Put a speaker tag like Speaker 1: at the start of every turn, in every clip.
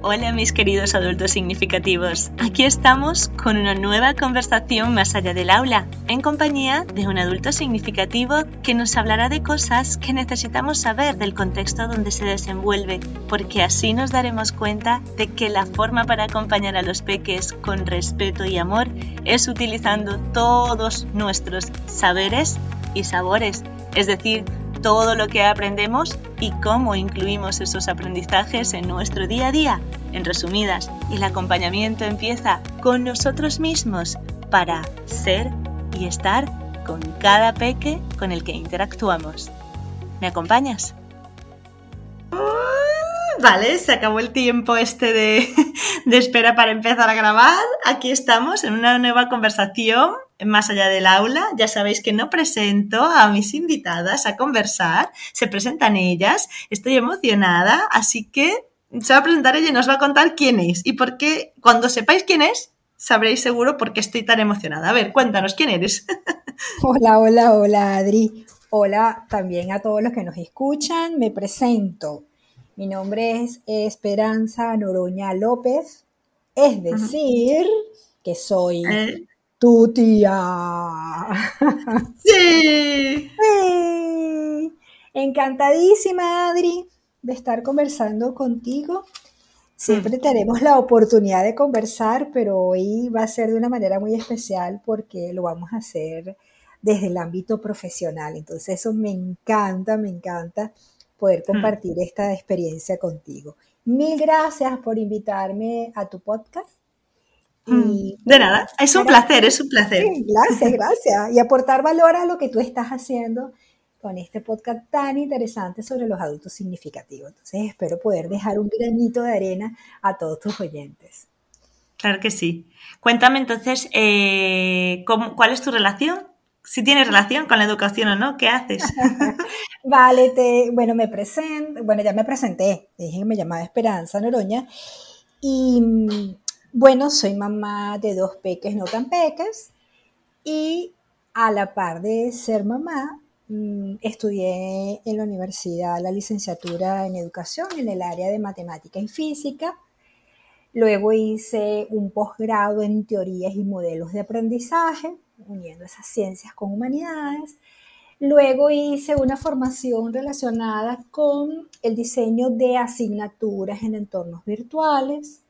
Speaker 1: Hola mis queridos adultos significativos. Aquí estamos con una nueva conversación más allá del aula, en compañía de un adulto significativo que nos hablará de cosas que necesitamos saber del contexto donde se desenvuelve, porque así nos daremos cuenta de que la forma para acompañar a los peques con respeto y amor es utilizando todos nuestros saberes y sabores, es decir, todo lo que aprendemos y cómo incluimos esos aprendizajes en nuestro día a día. En resumidas, el acompañamiento empieza con nosotros mismos para ser y estar con cada peque con el que interactuamos. ¿Me acompañas?
Speaker 2: Vale, se acabó el tiempo este de, de, espera para empezar a grabar. Aquí estamos en una nueva conversación más allá del aula. Ya sabéis que no presento a mis invitadas a conversar, se presentan ellas. Estoy emocionada, así que se va a presentar ella y nos va a contar quién es. Y por qué, cuando sepáis quién es, sabréis seguro por qué estoy tan emocionada. A ver, cuéntanos, ¿quién eres?
Speaker 3: hola, hola, hola, Adri. Hola también a todos los que nos escuchan. Me presento. Mi nombre es Esperanza Noroña López, es decir, que soy eh. tu tía.
Speaker 2: Sí.
Speaker 3: sí. Encantadísima, Adri, de estar conversando contigo. Siempre mm. tenemos la oportunidad de conversar, pero hoy va a ser de una manera muy especial porque lo vamos a hacer desde el ámbito profesional. Entonces eso me encanta, me encanta poder mm. compartir esta experiencia contigo. Mil gracias por invitarme a tu podcast.
Speaker 2: Mm. de nada, es un placer, es un placer.
Speaker 3: gracias, gracias. Y aportar valor a lo que tú estás haciendo con este podcast tan interesante sobre los adultos significativos. Entonces espero poder dejar un granito de arena a todos tus oyentes.
Speaker 2: Claro que sí. Cuéntame entonces, eh, ¿cuál es tu relación si tienes relación con la educación o no, ¿qué haces?
Speaker 3: vale, te, bueno, me presento, bueno, ya me presenté, dije que me llamaba Esperanza Noroña y bueno, soy mamá de dos peques no tan peques y a la par de ser mamá, mm, estudié en la universidad la licenciatura en educación en el área de matemática y física. Luego hice un posgrado en teorías y modelos de aprendizaje uniendo esas ciencias con humanidades. Luego hice una formación relacionada con el diseño de asignaturas en entornos virtuales.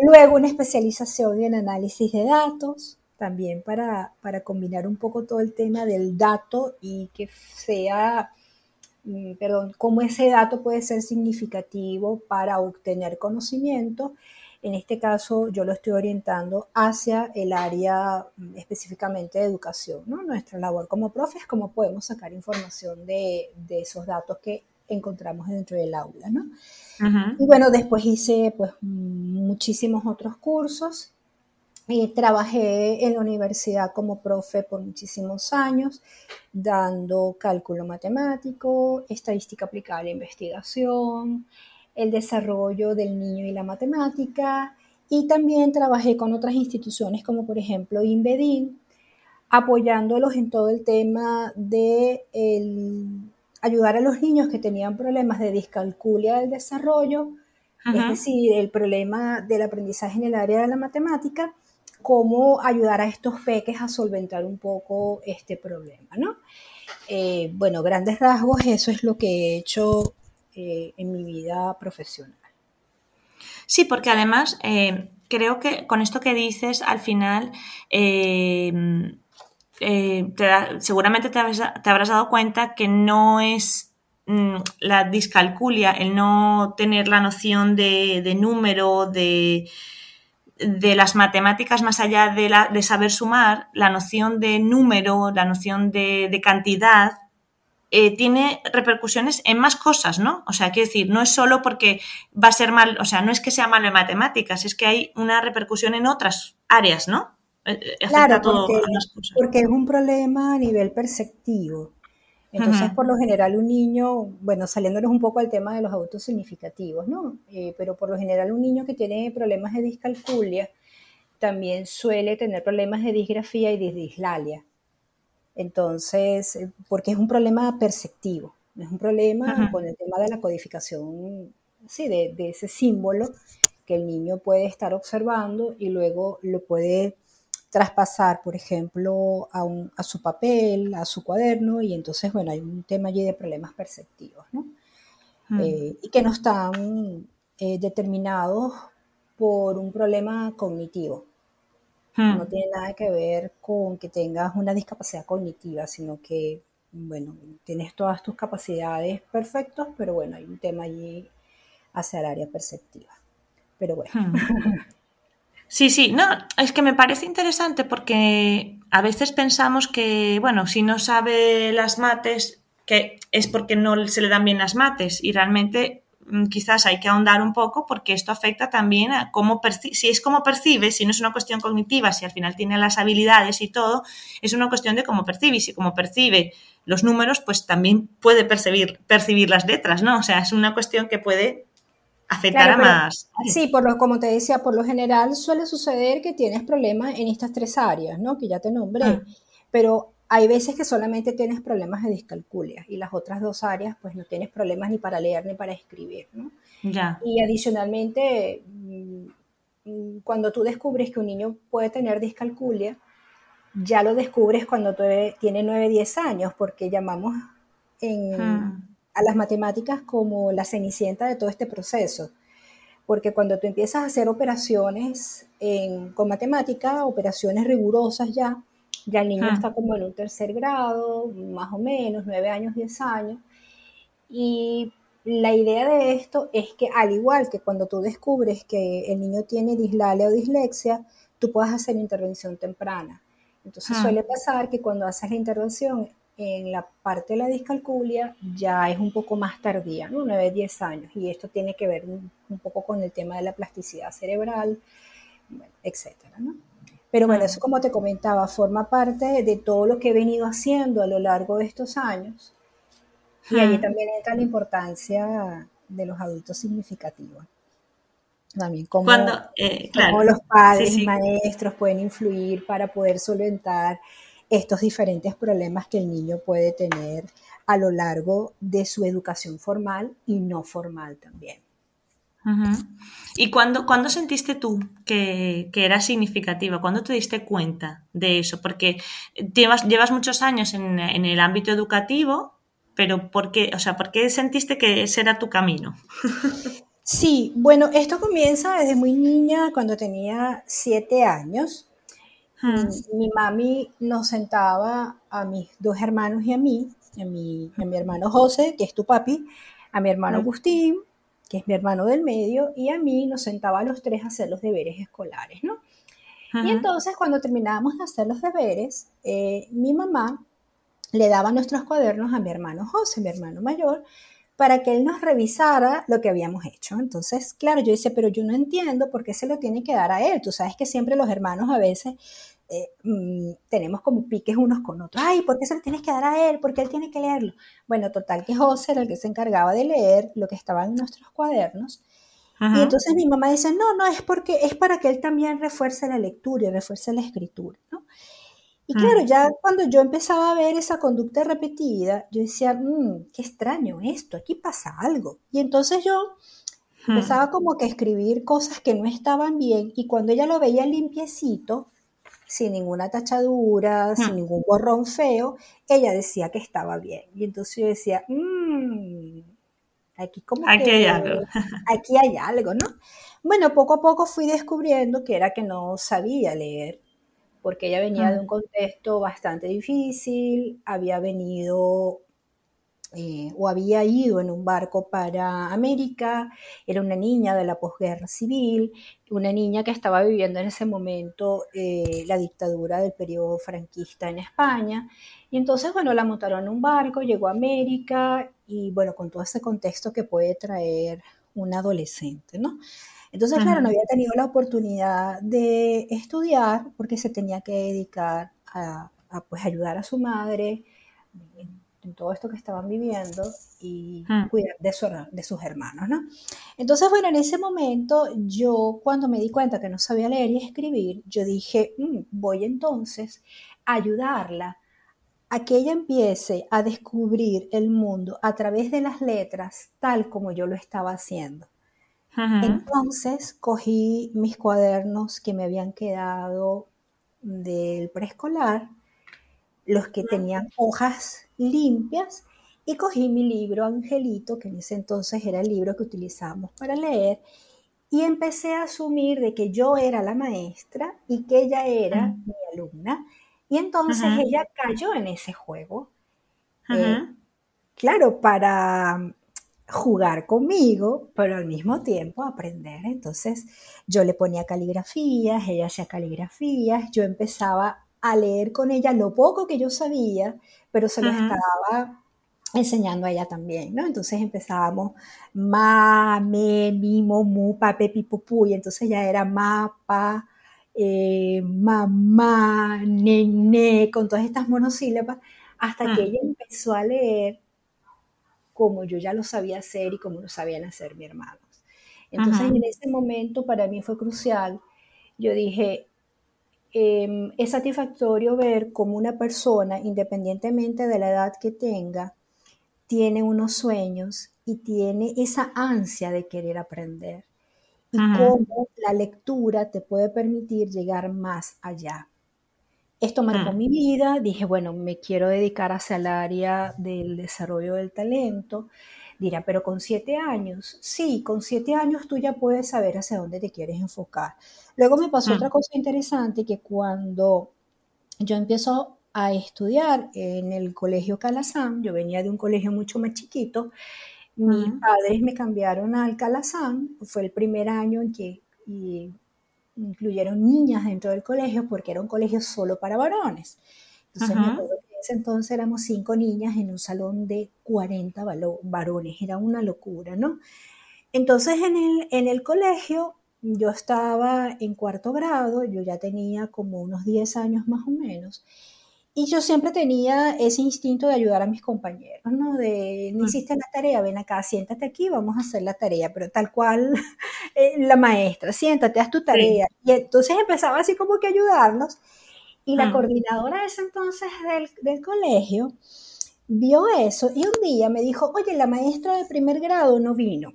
Speaker 3: Luego una especialización en análisis de datos, también para, para, combinar un poco todo el tema del dato y que sea, mm, perdón, cómo ese dato puede ser significativo para obtener conocimiento en este caso yo lo estoy orientando hacia el área mm, específicamente de educación, ¿no? Nuestra labor como profes, cómo podemos sacar información de, esos datos que encontramos dentro del aula, ¿no? Y bueno, después hice pues muchísimos otros cursos. y trabajé en la universidad como profe por muchísimos años, dando cálculo matemático, estadística aplicada a la investigación, el desarrollo del niño y la matemática. Y también trabajé con otras instituciones como por ejemplo INVEDIN, apoyándolos en todo el tema de ayudar a los niños que tenían problemas de discalculia del desarrollo, es decir, el problema del aprendizaje en el área de la matemática, cómo ayudar a estos peques a solventar un poco este problema, ¿no? Eh, bueno, grandes rasgos, eso es lo que he hecho eh, en mi vida profesional.
Speaker 2: Sí, porque además eh, creo que con esto que dices, al final, eh, seguramente te habrás, dado cuenta que no es mm, la discalculia, el no tener la noción de, número, de, de, las matemáticas más allá de, la, de, saber sumar, la noción de número, la noción de, de cantidad, eh, tiene repercusiones en más cosas, ¿no? O sea, quiero decir, no es solo porque va a ser mal, o sea, no es que sea malo en matemáticas, es que hay una repercusión en otras áreas, ¿no?
Speaker 3: Eh, eh, claro, porque, porque es un problema a nivel perceptivo. Entonces, por lo general, un niño, bueno, saliéndonos un poco al tema de los adultos significativos, ¿no? pero por lo general, un niño que tiene problemas de discalculia también suele tener problemas de disgrafía y de dislalia. Entonces, eh, porque es un problema perceptivo, es un problema con el tema de la codificación sí, de, ese símbolo que el niño puede estar observando y luego lo puede traspasar, por ejemplo, a, a, su papel, a su cuaderno, y entonces, bueno, hay un tema allí de problemas perceptivos, ¿no? Eh, y que no están eh, determinados por un problema cognitivo. Mm. No tiene nada que ver con que tengas una discapacidad cognitiva, sino que, bueno, tienes todas tus capacidades perfectas, pero bueno, hay un tema allí hacia el área perceptiva. Pero bueno. Mm.
Speaker 2: Sí, sí, no, es que me parece interesante porque a veces pensamos que, bueno, si no sabe las mates, que es porque no se le dan bien las mates y realmente quizás hay que ahondar un poco porque esto afecta también a cómo percibe, si es como percibe, si no es una cuestión cognitiva, si al final tiene las habilidades y todo, es una cuestión de cómo percibe y si como percibe los números, pues también puede percibir, percibir las letras, ¿no? O sea, es una cuestión que puede afectar a más.
Speaker 3: Sí, por lo, como te decía, por lo general suele suceder que tienes problemas en estas tres áreas, ¿no? Que ya te nombré, ah. pero hay veces que solamente tienes problemas de discalculia y las otras dos áreas pues no tienes problemas ni para leer ni para escribir, ¿no?
Speaker 2: Ya.
Speaker 3: Y adicionalmente, mm, cuando tú descubres que un niño puede tener discalculia, ya lo descubres cuando tiene 9, 10 años, porque llamamos ah. a las matemáticas como la cenicienta de todo este proceso. Porque cuando tú empiezas a hacer operaciones con matemática, operaciones rigurosas ya, ya el niño ah. está como en un tercer grado, más o menos, nueve años, diez años. Y la idea de esto es que al igual que cuando tú descubres que el niño tiene dislalia o dislexia, tú puedas hacer intervención temprana. Entonces ah. suele pasar que cuando haces la intervención en la parte de la discalculia ya es un poco más tardía, ¿no? 9, 10 años. Y esto tiene que ver un, un poco con el tema de la plasticidad cerebral, etcétera, ¿no? Pero bueno, eso como te comentaba, forma parte de todo lo que he venido haciendo a lo largo de estos años. Y allí también entra la importancia de los adultos significativos. También cómo, eh, los padres y maestros pueden influir para poder solventar estos diferentes problemas que el niño puede tener a lo largo de su educación formal y no formal también.
Speaker 2: ¿Y cuándo, sentiste tú que, era significativa? ¿Cuándo te diste cuenta de eso? Porque llevas, llevas muchos años en, el ámbito educativo, pero ¿por qué, o sea, ¿por qué sentiste que ese era tu camino?
Speaker 3: Sí, bueno, esto comienza desde muy niña, cuando tenía siete años. Mi mami nos sentaba a mis dos hermanos y a mí, a mi, a mi hermano José, que es tu papi, a mi hermano Agustín, que es mi hermano del medio, y a mí nos sentaba a los tres a hacer los deberes escolares, ¿no? Y entonces cuando terminábamos de hacer los deberes, eh, mi mamá le daba nuestros cuadernos a mi hermano José, mi hermano mayor, para que él nos revisara lo que habíamos hecho. Entonces, claro, yo decía, pero yo no entiendo por qué se lo tiene que dar a él. Tú sabes que siempre los hermanos a veces eh, mm, tenemos como piques unos con otros. Ay, ¿por qué se lo tienes que dar a él? ¿Por qué él tiene que leerlo? Bueno, total que José era el que se encargaba de leer lo que estaba en nuestros cuadernos. Y entonces mi mamá dice, no, no, es porque es para que él también refuerce la lectura y refuerce la escritura, ¿no? Y claro, ya cuando yo empezaba a ver esa conducta repetida, yo decía, mmm, qué extraño esto, aquí pasa algo. Y entonces yo empezaba como que a escribir cosas que no estaban bien y cuando ella lo veía limpiecito, sin ninguna tachadura, sin ningún borrón feo, ella decía que estaba bien. Y entonces yo decía, mmm, aquí como
Speaker 2: aquí hay algo.
Speaker 3: aquí hay algo, ¿no? Bueno, poco a poco fui descubriendo que era que no sabía leer, porque ella venía de un contexto bastante difícil, había venido eh, o había ido en un barco para América, era una niña de la posguerra civil, una niña que estaba viviendo en ese momento eh, la dictadura del periodo franquista en España. Y entonces, bueno, la montaron en un barco, llegó a América y, bueno, con todo ese contexto que puede traer un adolescente, ¿no? Entonces, claro, no había tenido la oportunidad de estudiar porque se tenía que dedicar a, a pues, ayudar a su madre en todo esto que estaban viviendo y hmm. cuidar de, de, sus hermanos, ¿no? Entonces, bueno, en ese momento yo cuando me di cuenta que no sabía leer y escribir, yo dije, mm, voy entonces a ayudarla a que ella empiece a descubrir el mundo a través de las letras tal como yo lo estaba haciendo. Entonces cogí mis cuadernos que me habían quedado del preescolar, los que tenían hojas limpias, y cogí mi libro Angelito, que en ese entonces era el libro que utilizábamos para leer, y empecé a asumir de que yo era la maestra y que ella era mi alumna. Y entonces ella cayó en ese juego. Eh, claro, para jugar conmigo, pero al mismo tiempo aprender. Entonces yo le ponía caligrafías, ella hacía caligrafías, yo empezaba a leer con ella lo poco que yo sabía, pero se lo estaba enseñando a ella también, ¿no? Entonces empezábamos ma, me, mi, mu, pa, pe, pi, pu, y entonces ya era ma, pa, eh, mamá, nene, con todas estas monosílabas, hasta que ella empezó a leer como yo ya lo sabía hacer y como lo sabían hacer mis hermanos. Entonces en ese momento para mí fue crucial. Yo dije, em, es satisfactorio ver cómo una persona, independientemente de la edad que tenga, tiene unos sueños y tiene esa ansia de querer aprender. Y cómo la lectura te puede permitir llegar más allá. Esto marcó mi vida, dije, bueno, me quiero dedicar hacia el área del desarrollo del talento. Dirá, pero con siete años, sí, con siete años tú ya puedes saber hacia dónde te quieres enfocar. Luego me pasó otra cosa interesante, que cuando yo empiezo a estudiar en el colegio Calazán. Yo venía de un colegio mucho más chiquito. Mis padres me cambiaron al Calazán. Fue el primer año en que incluyeron niñas dentro del colegio porque era un colegio solo para varones. Entonces me acuerdo ese entonces éramos cinco niñas en un salón de 40 varones. Era una locura, ¿no? Entonces en el, en el colegio yo estaba en cuarto grado, yo ya tenía como unos 10 años más o menos, y yo siempre tenía ese instinto de ayudar a mis compañeros, ¿no? De, no hiciste la tarea, ven acá, siéntate aquí, vamos a hacer la tarea, pero tal cual eh, la maestra, siéntate, haz tu tarea. Y entonces empezaba así como que ayudarnos. Y la coordinadora de ese entonces del, del colegio vio eso y un día me dijo, oye, la maestra de primer grado no vino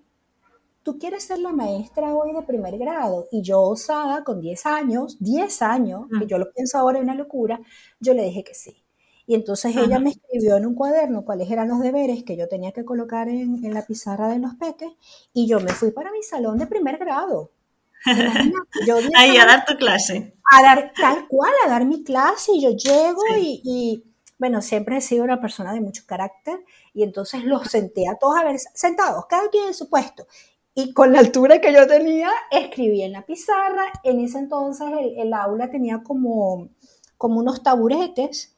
Speaker 3: tú quieres ser la maestra hoy de primer grado. Y yo, osada, con 10 años, 10 años, que mm. yo lo pienso ahora en una locura, yo le dije que sí. Y entonces ella me escribió en un cuaderno cuáles eran los deberes que yo tenía que colocar en, la pizarra de los peques y yo me fui para mi salón de primer grado.
Speaker 2: Ahí a dar tu clase.
Speaker 3: A dar tal cual, a dar mi clase y yo llego y, y, bueno, siempre he sido una persona de mucho carácter y entonces los senté a todos a ver sentados, cada quien en su puesto y con la altura que yo tenía, escribí en la pizarra. En ese entonces el, aula tenía como, como unos taburetes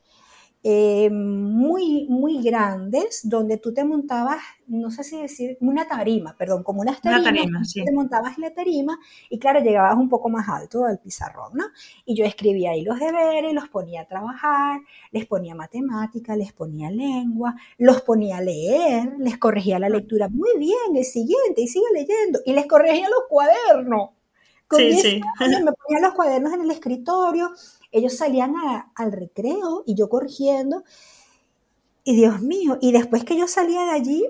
Speaker 3: eh, muy, muy grandes, donde tú te montabas, no sé si decir, una tarima, perdón, como una tarima, te montabas en la tarima y claro, llegabas un poco más alto al pizarrón, ¿no? Y yo escribía ahí los deberes, los ponía a trabajar, les ponía matemática, les ponía lengua, los ponía a leer, les corregía la lectura, muy bien, el siguiente, y sigue leyendo, y les corregía los cuadernos. sí, sí. me ponía los cuadernos en el escritorio, ellos salían al recreo y yo corrigiendo. Y Dios mío, y después que yo salía de allí,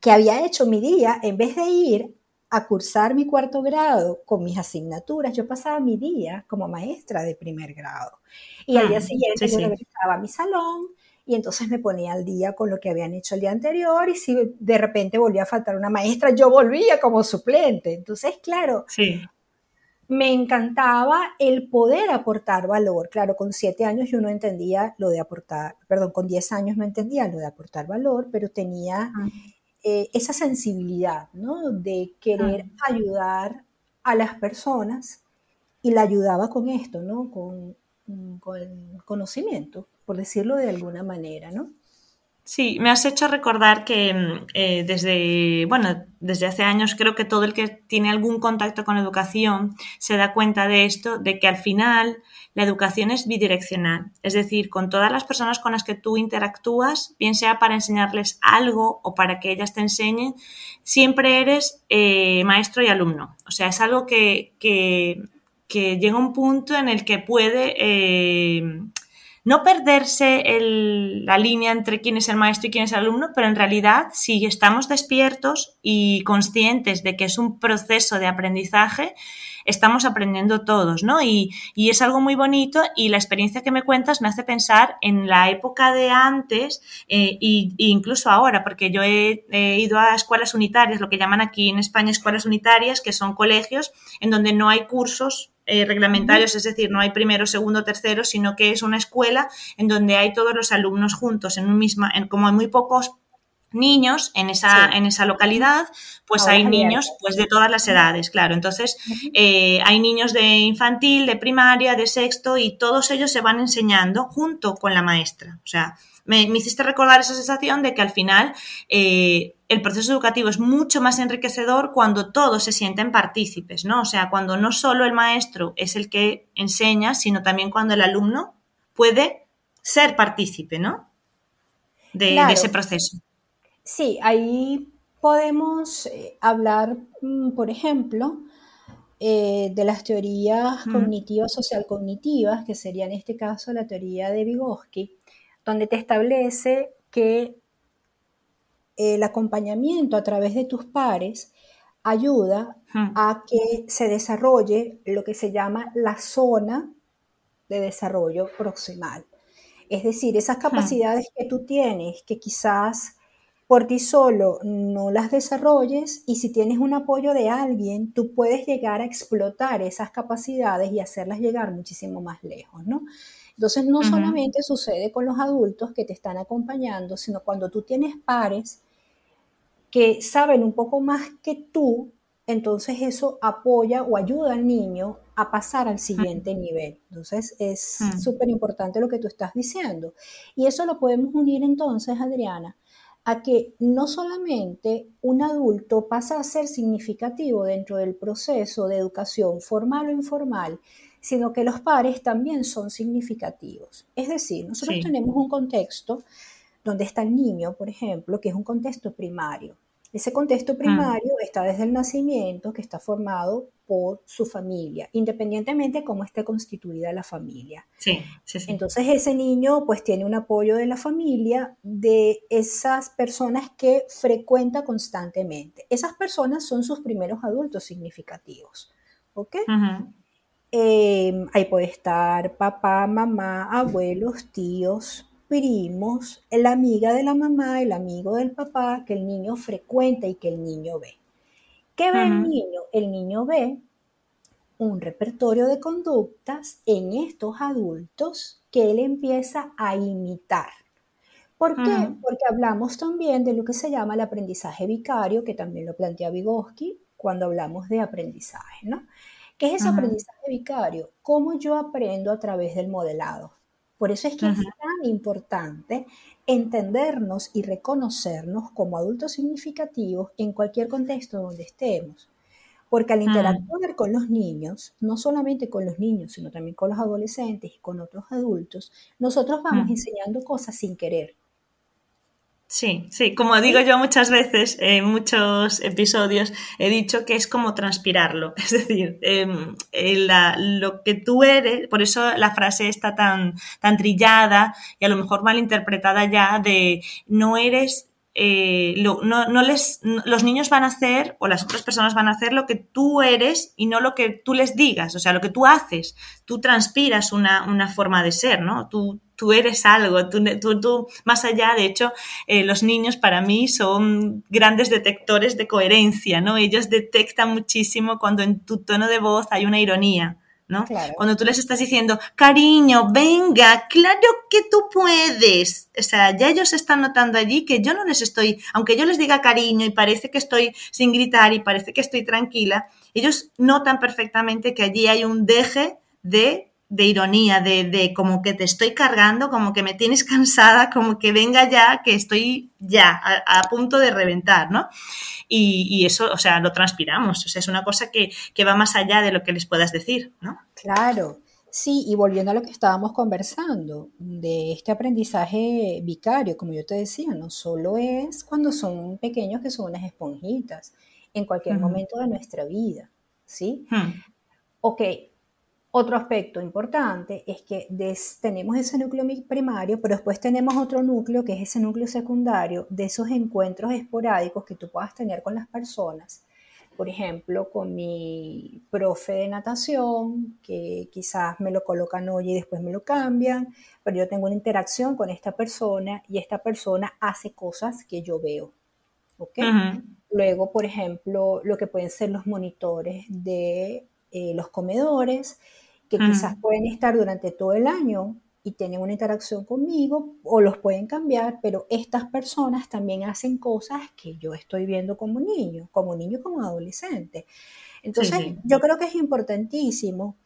Speaker 3: que había hecho mi día, en vez de ir a cursar mi cuarto grado con mis asignaturas, yo pasaba mi día como maestra de primer grado. Y al día ah, siguiente yo regresaba a mi salón y entonces me ponía al día con lo que habían hecho el día anterior y si de repente volvía a faltar una maestra, yo volvía como suplente. Entonces, claro, sí me encantaba el poder aportar valor. Claro, con siete años yo no entendía lo de aportar, perdón, con diez años no entendía lo de aportar valor, pero tenía ah. eh, esa sensibilidad, ¿no? De querer ah. ayudar a las personas y la ayudaba con esto, ¿no? Con, con el conocimiento, por decirlo de alguna manera, ¿no?
Speaker 2: Sí, me has hecho recordar que mm, eh, desde, bueno, desde hace años creo que todo el que tiene algún contacto con educación se da cuenta de esto, de que al final la educación es bidireccional. Es decir, con todas las personas con las que tú interactúas, bien sea para enseñarles algo o para que ellas te enseñen, siempre eres eh, maestro y alumno. O sea, es algo que, que, llega a un punto en el que puede... Eh, no perderse la línea entre quién es el maestro y quién es el alumno, pero en realidad si estamos despiertos y conscientes de que es un proceso de aprendizaje, estamos aprendiendo todos, ¿no? Y, es algo muy bonito y la experiencia que me cuentas me hace pensar en la época de antes e incluso ahora, porque yo he, ido a escuelas unitarias, lo que llaman aquí en España escuelas unitarias, que son colegios en donde no hay cursos eh, reglamentarios, es decir, no hay primero, segundo, tercero, sino que es una escuela en donde hay todos los alumnos juntos en un misma, en, como hay muy pocos niños en esa, en esa localidad, pues hay niños pues de todas las edades, claro. Entonces, eh, hay niños de infantil, de primaria, de sexto y todos ellos se van enseñando junto con la maestra. O sea, me, hiciste recordar esa sensación de que al final eh, el proceso educativo es mucho más enriquecedor cuando todos se sienten partícipes, ¿no? O sea, cuando no solo el maestro es el que enseña, sino también cuando el alumno puede ser partícipe, ¿no? de ese proceso.
Speaker 3: Sí, ahí podemos eh, hablar, mm, por ejemplo, eh, de las teorías cognitivas social-cognitivas, que sería en este caso la teoría de Vygotsky, donde te establece que el acompañamiento a través de tus pares ayuda a que se desarrolle lo que se llama la zona de desarrollo proximal. Es decir, esas capacidades que tú tienes, que quizás por ti solo no las desarrolles y si tienes un apoyo de alguien, tú puedes llegar a explotar esas capacidades y hacerlas llegar muchísimo más lejos, ¿no? Entonces no solamente sucede con los adultos que te están acompañando, sino cuando tú tienes pares que saben un poco más que tú, entonces eso apoya o ayuda al niño a pasar al siguiente nivel. Entonces es súper importante lo que tú estás diciendo. Y eso lo podemos unir entonces, Adriana, a que no solamente un adulto pasa a ser significativo dentro del proceso de educación formal o informal, sino que los pares también son significativos. Es decir, nosotros tenemos un contexto donde está el niño, por ejemplo, que es un contexto primario. Ese contexto mm. primario está desde el nacimiento, que está formado por su familia, independientemente de cómo esté constituida la familia.
Speaker 2: Sí, sí, sí.
Speaker 3: Entonces ese niño pues tiene un apoyo de la familia, de esas personas que frecuenta constantemente. Esas personas son sus primeros adultos significativos. ¿Ok? Em, ahí puede estar papá, mamá, abuelos, tíos, primos, la amiga de la mamá, el amigo del papá, que el niño frecuenta y que el niño ve. ¿Qué ve el niño? El niño ve un repertorio de conductas en estos adultos que él empieza a imitar. ¿Por qué? Porque hablamos también de lo que se llama el aprendizaje vicario, que también lo plantea Vygotsky cuando hablamos de aprendizaje, ¿no? ¿Qué es ese aprendizaje vicario? ¿Cómo yo aprendo a través del modelado? Por eso es que es tan importante entendernos y reconocernos como adultos significativos en cualquier contexto donde estemos. Porque al mm. interactuar con los niños, no solamente con los niños, sino también con los adolescentes y con otros adultos, nosotros vamos enseñando cosas sin querer.
Speaker 2: Sí, sí, como digo yo muchas veces en muchos episodios, he dicho que es como transpirarlo, es decir, em, lo que tú eres, por eso la frase está tan, tan trillada y a lo mejor mal interpretada ya de no eres eh, no, no, les, los niños van a hacer o las otras personas van a hacer lo que tú eres y no lo que tú les digas, o sea, lo que tú haces. Tú transpiras una, una forma de ser, ¿no? Tú, tú eres algo, tú, tú, más allá, de hecho, eh, los niños para mí son grandes detectores de coherencia, ¿no? Ellos detectan muchísimo cuando en tu tono de voz hay una ironía. ¿no? Cuando tú les estás diciendo, cariño, venga, claro que tú puedes. O sea, ya ellos están notando allí que yo no les estoy, aunque yo les diga cariño y parece que estoy sin gritar y parece que estoy tranquila, ellos notan perfectamente que allí hay un deje de de ironía, de, de, como que te estoy cargando, como que me tienes cansada, como que venga ya, que estoy ya a, punto de reventar, ¿no? Y, eso, o sea, lo transpiramos, o sea, es una cosa que, que, va más allá de lo que les puedas decir, ¿no?
Speaker 3: Claro, sí, y volviendo a lo que estábamos conversando, de este aprendizaje vicario, como yo te decía, no solo es cuando son pequeños que son unas esponjitas, en cualquier momento de nuestra vida, ¿sí? Hmm. Ok, Otro aspecto importante es que tenemos ese núcleo primario, pero después tenemos otro núcleo que es ese núcleo secundario de esos encuentros esporádicos que tú puedas tener con las personas. Por ejemplo, con mi profe de natación, que quizás me lo colocan hoy y después me lo cambian, pero yo tengo una interacción con esta persona y esta persona hace cosas que yo veo. Luego, por ejemplo, lo que pueden ser los monitores de eh, los comedores, que quizás pueden estar durante todo el año y tienen una interacción conmigo o los pueden cambiar, pero estas personas también hacen cosas que yo estoy viendo como niño, como niño, como adolescente. Entonces, yo creo que es importantísimo,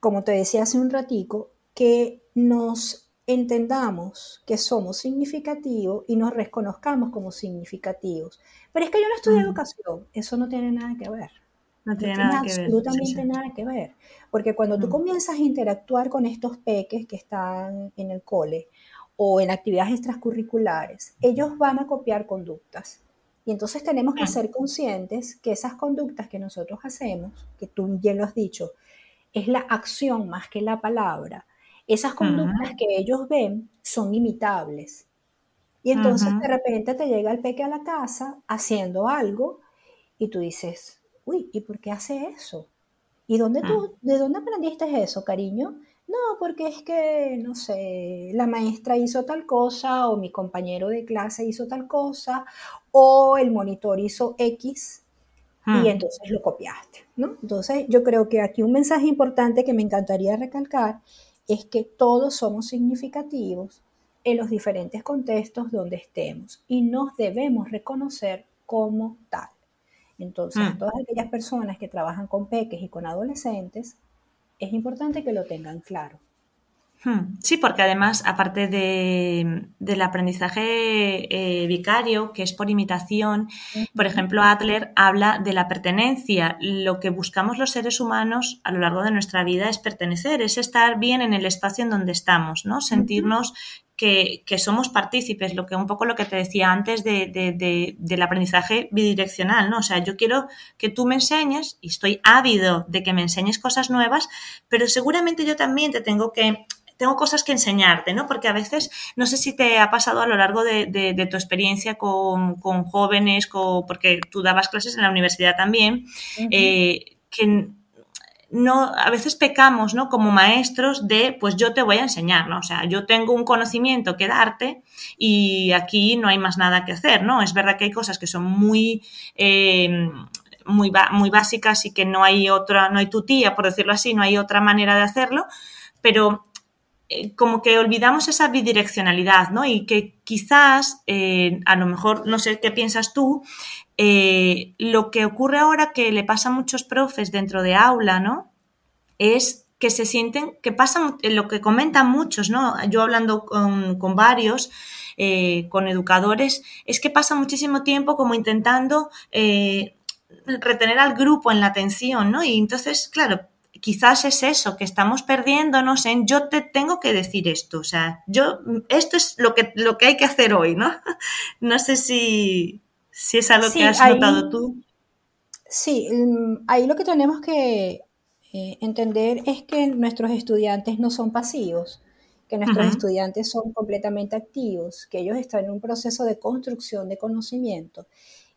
Speaker 3: como te decía hace un ratico, que nos entendamos que somos significativos y nos reconozcamos como significativos. Pero es que yo no estudio educación, eso no tiene nada que ver. No tiene, nada que absolutamente nada que ver. Porque cuando tú mm. comienzas a interactuar con estos peques que están en el cole o en actividades extracurriculares, ellos van a copiar conductas. Y entonces tenemos que ser conscientes que esas conductas que nosotros hacemos, que tú ya lo has dicho, es la acción más que la palabra. Esas conductas que ellos ven son imitables. Y entonces de repente te llega el peque a la casa haciendo algo y tú dices, uy, ¿y por qué hace eso? ¿Y dónde tú, mm. de dónde aprendiste eso, cariño? No, porque es que, no sé, la maestra hizo tal cosa, o mi compañero de clase hizo tal cosa, o el monitor hizo X, y mm. entonces lo copiaste, ¿no? Entonces, yo creo que aquí un mensaje importante que me encantaría recalcar es que todos somos significativos en los diferentes contextos donde estemos y nos debemos reconocer como tal. Entonces, mm. todas aquellas personas que trabajan con peques y con adolescentes, es importante que lo tengan claro.
Speaker 2: Hmm. Sí, porque además, aparte del aprendizaje eh, vicario, que es por imitación, por ejemplo, Adler habla de la pertenencia. Lo que buscamos los seres humanos a lo largo de nuestra vida es pertenecer, es estar bien en el espacio en donde estamos, ¿no? Sentirnos que, somos partícipes, lo que un poco lo que te decía antes de, del aprendizaje bidireccional, ¿no? O sea, yo quiero que tú me enseñes y estoy ávido de que me enseñes cosas nuevas, pero seguramente yo también te tengo que tengo cosas que enseñarte, ¿no? Porque a veces, no sé si te ha pasado a lo largo de, tu experiencia con, jóvenes, porque tú dabas clases en la universidad también, eh, que no, a veces pecamos, ¿no? Como maestros de, pues yo te voy a enseñar, ¿no? O sea, yo tengo un conocimiento que darte y aquí no hay más nada que hacer, ¿no? Es verdad que hay cosas que son muy, eh, muy, muy básicas y que no hay otra, no hay tu tía, por decirlo así, no hay otra manera de hacerlo, pero eh, como que olvidamos esa bidireccionalidad, ¿no? Y que quizás, eh, a lo mejor, no sé qué piensas tú, eh, lo que ocurre ahora que le pasa a muchos profes dentro de aula, ¿no? Es que se sienten, que pasa lo que comentan muchos, ¿no? Yo hablando con, varios, con educadores, es que pasa muchísimo tiempo como intentando retener al grupo en la atención, ¿no? Y entonces, claro, quizás es eso, que estamos perdiéndonos en yo te tengo que decir esto, o sea, yo, esto es lo que, lo que hay que hacer hoy, ¿no? No sé si, es algo que has notado tú.
Speaker 3: Sí, mm, ahí lo que tenemos que eh, entender es que nuestros estudiantes no son pasivos, que nuestros estudiantes son completamente activos, que ellos están en un proceso de construcción de conocimiento.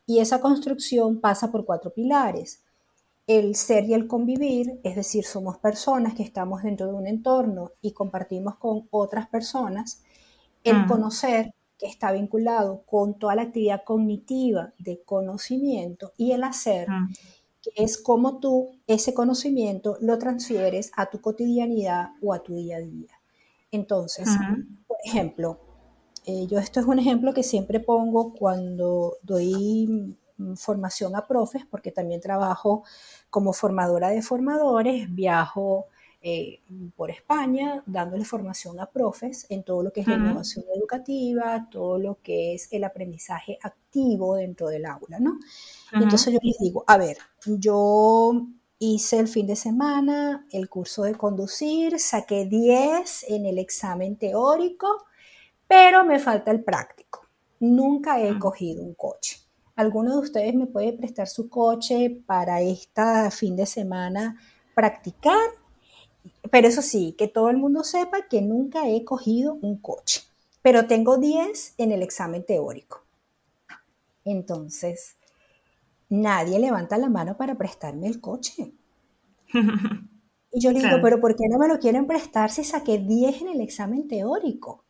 Speaker 3: Y esa construcción pasa por cuatro pilares el ser y el convivir, es decir, somos personas que estamos dentro de un entorno y compartimos con otras personas, el conocer, que está vinculado con toda la actividad cognitiva de conocimiento, y el hacer, que es como tú ese conocimiento lo transfieres a tu cotidianidad o a tu día a día. Entonces, por ejemplo, eh, yo esto es un ejemplo que siempre pongo cuando doy mm, formación a profes, porque también trabajo como formadora de formadores, viajo eh, por España dándole formación a profes en todo lo que es la innovación educativa, todo lo que es el aprendizaje activo dentro del aula, ¿no? Entonces yo les digo, a ver, yo hice el fin de semana el curso de conducir, saqué 10 en el examen teórico, pero me falta el práctico. Nunca he cogido un coche. ¿Alguno de ustedes me puede prestar su coche para este fin de semana practicar? Pero eso sí, que todo el mundo sepa que nunca he cogido un coche, pero tengo 10 en el examen teórico. Entonces, nadie levanta la mano para prestarme el coche. Y yo le digo, pero ¿por qué no me lo quieren prestar si saqué 10 en el examen teórico?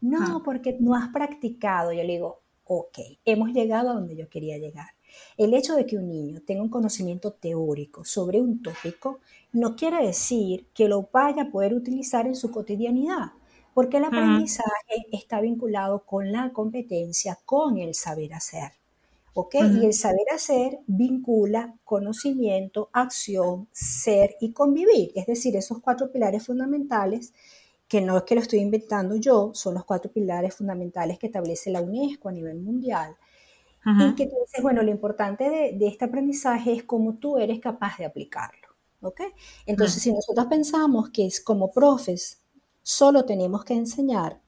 Speaker 3: No, ah. porque no has practicado. Yo le digo, ok, hemos llegado a donde yo quería llegar. El hecho de que un niño tenga un conocimiento teórico sobre un tópico no quiere decir que lo vaya a poder utilizar en su cotidianidad, porque el aprendizaje está vinculado con la competencia, con el saber hacer. ¿Ok? Y el saber hacer vincula conocimiento, acción, ser y convivir. Es decir, esos cuatro pilares fundamentales, que no es que lo estoy inventando yo, son los cuatro pilares fundamentales que establece la UNESCO a nivel mundial. Y que tú dices, bueno, lo importante de, este aprendizaje es cómo tú eres capaz de aplicarlo. ¿Ok? Entonces, si nosotros pensamos que es como profes, solo tenemos que enseñar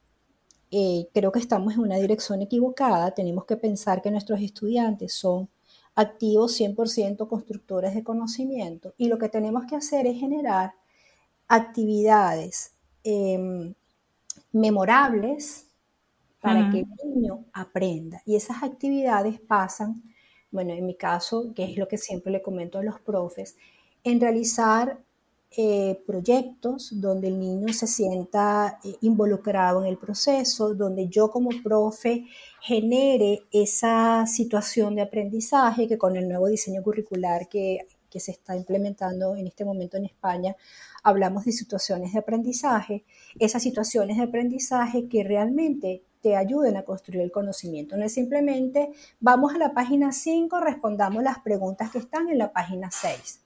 Speaker 3: eh, creo que estamos en una dirección equivocada. Tenemos que pensar que nuestros estudiantes son activos 100% constructores de conocimiento y lo que tenemos que hacer es generar actividades em, memorables para que el niño aprenda. Y esas actividades pasan, bueno, en mi caso, que es lo que siempre le comento a los profes, en realizar eh, proyectos donde el niño se sienta eh, involucrado en el proceso, donde yo como profe genere esa situación de aprendizaje que con el nuevo diseño curricular que, que se está implementando en este momento en España, hablamos de situaciones de aprendizaje, esas situaciones de aprendizaje que realmente te ayuden a construir el conocimiento. No es simplemente vamos a la página 5, respondamos las preguntas que están en la página 6.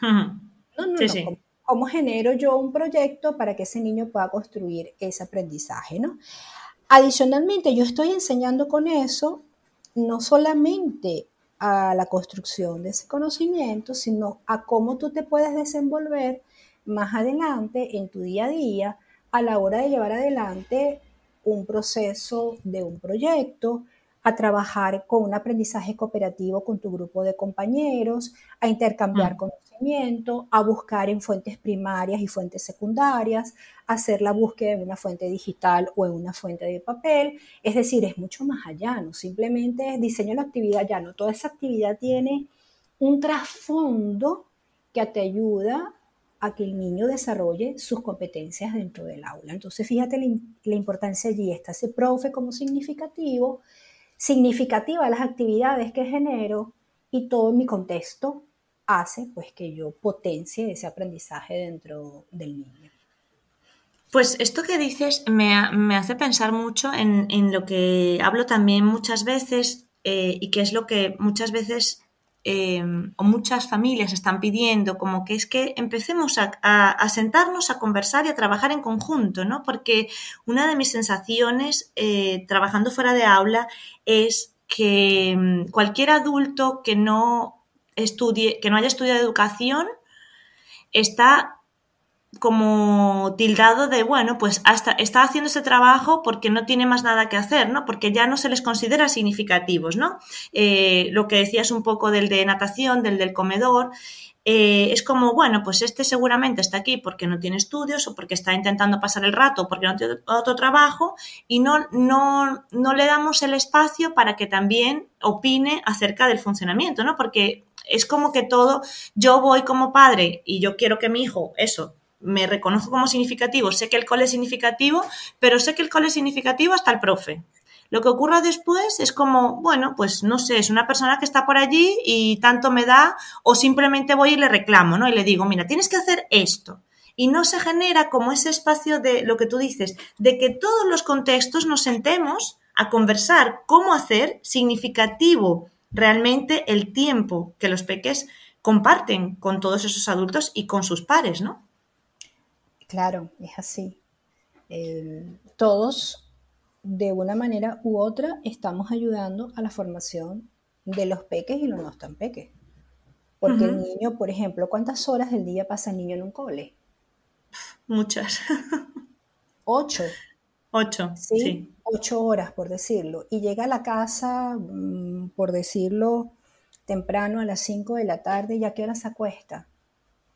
Speaker 3: No, no, no. ¿Cómo, genero yo un proyecto para que ese niño pueda construir ese aprendizaje? ¿no? Adicionalmente, yo estoy enseñando con eso no solamente a la construcción de ese conocimiento, sino a cómo tú te puedes desenvolver más adelante en tu día a día a la hora de llevar adelante un proceso de un proyecto, a trabajar con un aprendizaje cooperativo con tu grupo de compañeros, a intercambiar mm. conocimiento, a buscar en fuentes primarias y fuentes secundarias, a hacer la búsqueda en una fuente digital o en una fuente de papel. Es decir, es mucho más allá, no simplemente es diseño la actividad ya, no, toda esa actividad tiene un trasfondo que te ayuda a que el niño desarrolle sus competencias dentro del aula. Entonces, fíjate la, la importancia allí, está ese profe como significativo, significativa las actividades que genero y todo mi contexto hace pues que yo potencie ese aprendizaje dentro del niño.
Speaker 2: Pues esto que dices me, hace pensar mucho en, lo que hablo también muchas veces eh, y que es lo que muchas veces Em, o muchas familias están pidiendo, como que es que empecemos a, sentarnos a conversar y a trabajar en conjunto, ¿no? Porque una de mis sensaciones eh, trabajando fuera de aula es que em, cualquier adulto que no estudie, que no haya estudiado educación, está como tildado de, bueno, pues hasta está haciendo ese trabajo porque no tiene más nada que hacer, ¿no? Porque ya no se les considera significativos, ¿no? Eh, lo que decías un poco del de natación, del del comedor, eh, es como, bueno, pues este seguramente está aquí porque no tiene estudios o porque está intentando pasar el rato, porque no tiene otro trabajo y no, no, no le damos el espacio para que también opine acerca del funcionamiento, ¿no? Porque es como que todo, yo voy como padre y yo quiero que mi hijo, eso, me reconozco como significativo, sé que el cole es significativo, pero sé que el cole es significativo hasta el profe. Lo que ocurra después es como, bueno, pues no sé, es una persona que está por allí y tanto me da, o simplemente voy y le reclamo, ¿no? Y le digo, mira, tienes que hacer esto. Y no se genera como ese espacio de lo que tú dices, de que todos los contextos nos sentemos a conversar cómo hacer significativo realmente el tiempo que los peques comparten con todos esos adultos y con sus pares, ¿no?
Speaker 3: Claro, es así. todos, de una manera u otra, estamos ayudando a la formación de los peques y los no tan peques. Porque el niño, por ejemplo, ¿cuántas horas del día pasa el niño en un cole?
Speaker 2: Muchas.
Speaker 3: Ocho.
Speaker 2: Ocho, ¿sí?
Speaker 3: Ocho horas, por decirlo. Y llega a la casa, mm, por decirlo, temprano a las cinco de la tarde, ¿y a qué hora se acuesta?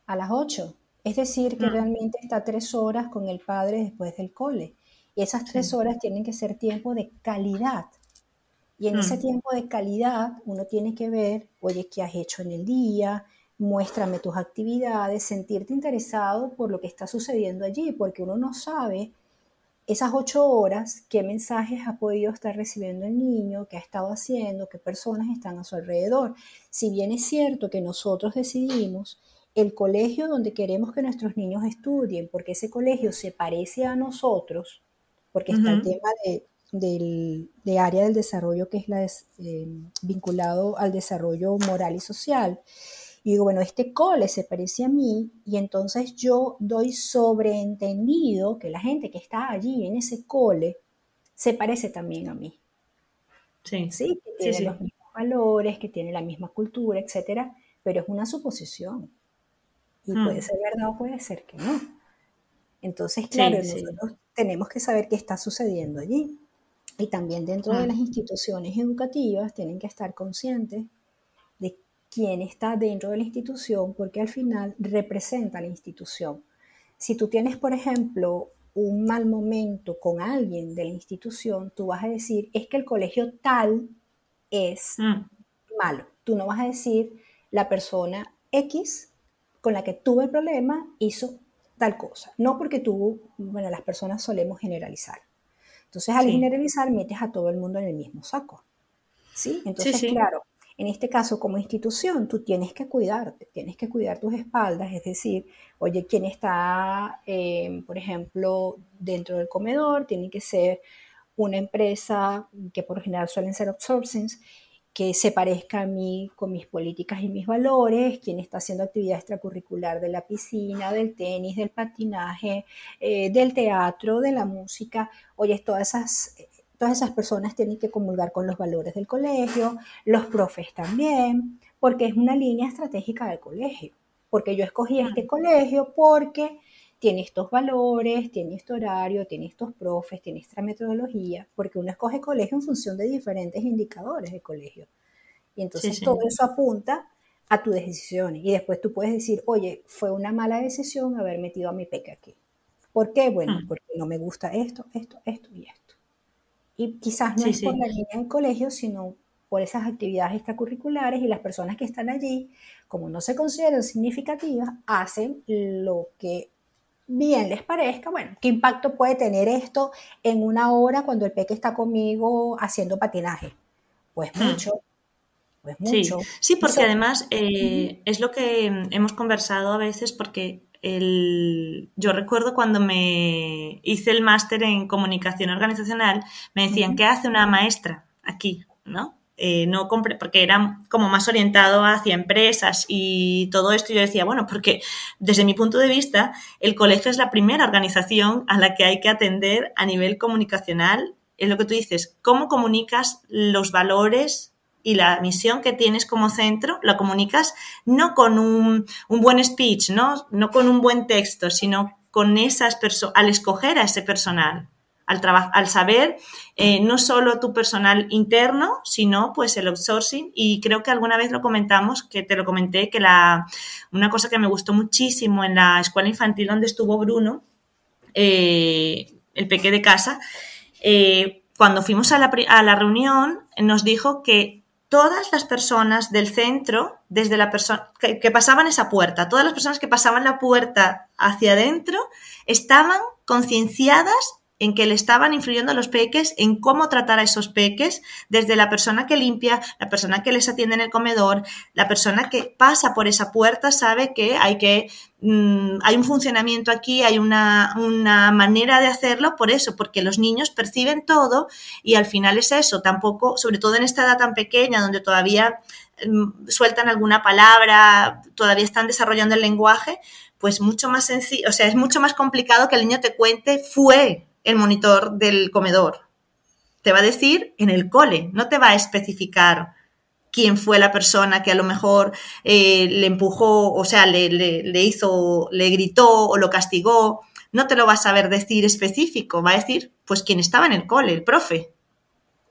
Speaker 3: A las ocho. Es decir, que realmente está tres horas con el padre después del cole. Y esas tres
Speaker 2: Sí.
Speaker 3: horas tienen que ser tiempo de calidad. Y en ese
Speaker 2: Mm.
Speaker 3: tiempo de calidad uno tiene que ver, oye, ¿qué has hecho en el día? Muéstrame tus actividades, sentirte interesado por lo que está sucediendo allí, porque uno no sabe esas ocho horas qué mensajes ha podido estar recibiendo el niño, qué ha estado haciendo, qué personas están a su alrededor. Si bien es cierto que nosotros decidimos el colegio donde queremos que nuestros niños estudien, porque ese colegio se parece a nosotros, porque está el tema de, del de área del desarrollo que es la des- eh, vinculado al desarrollo moral y social. Y digo, bueno, este cole se parece a mí y entonces yo doy sobreentendido que la gente que está allí en ese cole se parece también a mí,
Speaker 2: Sí.
Speaker 3: ¿sí? Que
Speaker 2: Sí,
Speaker 3: tiene
Speaker 2: sí.
Speaker 3: los mismos valores, que tiene la misma cultura, etcétera, pero es una suposición y puede
Speaker 2: Mm.
Speaker 3: ser verdad o puede ser que no. Entonces, claro,
Speaker 2: sí.
Speaker 3: nosotros tenemos que saber qué está sucediendo allí. Y también dentro de
Speaker 2: Mm.
Speaker 3: las instituciones educativas tienen que estar conscientes de quién está dentro de la institución, porque al final representa la institución. Si tú tienes, por ejemplo, un mal momento con alguien de la institución, tú vas a decir, es que el colegio tal es
Speaker 2: Mm.
Speaker 3: malo. Tú no vas a decir, la persona X con la que tuve el problema hizo tal cosa. No porque tú, bueno, las personas solemos generalizar. Entonces, al
Speaker 2: Sí.
Speaker 3: generalizar, metes a todo el mundo en el mismo saco. ¿Sí? Entonces,
Speaker 2: sí.
Speaker 3: claro, en este caso, como institución, tú tienes que cuidarte, tienes que cuidar tus espaldas, es decir, oye, quién está, eh, por ejemplo, dentro del comedor, tiene que ser una empresa que por general suelen ser outsourcings, que se parezca a mí con mis políticas y mis valores, quién está haciendo actividad extracurricular de la piscina, del tenis, del patinaje, eh, del teatro, de la música. Oye, todas esas, todas esas personas tienen que comulgar con los valores del colegio, los profes también, porque es una línea estratégica del colegio. Porque yo escogí este colegio porque tiene estos valores, tiene este horario, tiene estos profes, tiene esta metodología, porque uno escoge colegio en función de diferentes indicadores de colegio. Y entonces
Speaker 2: Sí, sí.
Speaker 3: todo eso apunta a tus decisiones. Y después tú puedes decir, oye, fue una mala decisión haber metido a mi peque aquí. ¿Por qué? Bueno,
Speaker 2: Mm.
Speaker 3: porque no me gusta esto, esto, esto y esto. Y quizás no
Speaker 2: Sí,
Speaker 3: es por la línea del colegio, sino por esas actividades extracurriculares y las personas que están allí, como no se consideran significativas, hacen lo que bien les parezca. Bueno, ¿qué impacto puede tener esto en una hora cuando el peque está conmigo haciendo patinaje? Pues
Speaker 2: Hmm.
Speaker 3: mucho, pues
Speaker 2: Sí,
Speaker 3: mucho.
Speaker 2: sí, porque
Speaker 3: Eso-
Speaker 2: además eh, es lo que hemos conversado a veces porque el, yo recuerdo cuando me hice el máster en comunicación organizacional, me decían. ¿qué hace una maestra aquí? ¿No? Eh, no compre- porque era como más orientado hacia empresas y todo esto. Yo decía, bueno, porque desde mi punto de vista, el colegio es la primera organización a la que hay que atender a nivel comunicacional. Es lo que tú dices, cómo comunicas los valores y la misión que tienes como centro, la comunicas no con un, un buen speech, ¿no? no con un buen texto, sino con esas personas, al escoger a ese personal, al, saber eh, no solo tu personal interno, sino pues el outsourcing. Y creo que alguna vez lo comentamos, que te lo comenté, que la, una cosa que me gustó muchísimo en la escuela infantil donde estuvo Bruno, eh, el peque de casa, eh, cuando fuimos a la, a la reunión, nos dijo que todas las personas del centro, desde la persona que, que pasaban esa puerta, todas las personas que pasaban la puerta hacia adentro, estaban concienciadas en que le estaban influyendo los peques, en cómo tratar a esos peques, desde la persona que limpia, la persona que les atiende en el comedor, la persona que pasa por esa puerta sabe que hay que mm, hay un funcionamiento aquí, hay una, una manera de hacerlo por eso, porque los niños perciben todo y al final es eso, tampoco, sobre todo en esta edad tan pequeña donde todavía mm, sueltan alguna palabra, todavía están desarrollando el lenguaje, pues mucho más sencillo, o sea, es mucho más complicado que el niño te cuente fue el monitor del comedor. Te va a decir en el cole, no te va a especificar quién fue la persona que a lo mejor eh, le empujó, o sea, le, le, le, hizo, le gritó o lo castigó. No te lo va a saber decir específico, va a decir, pues quién estaba en el cole, el profe.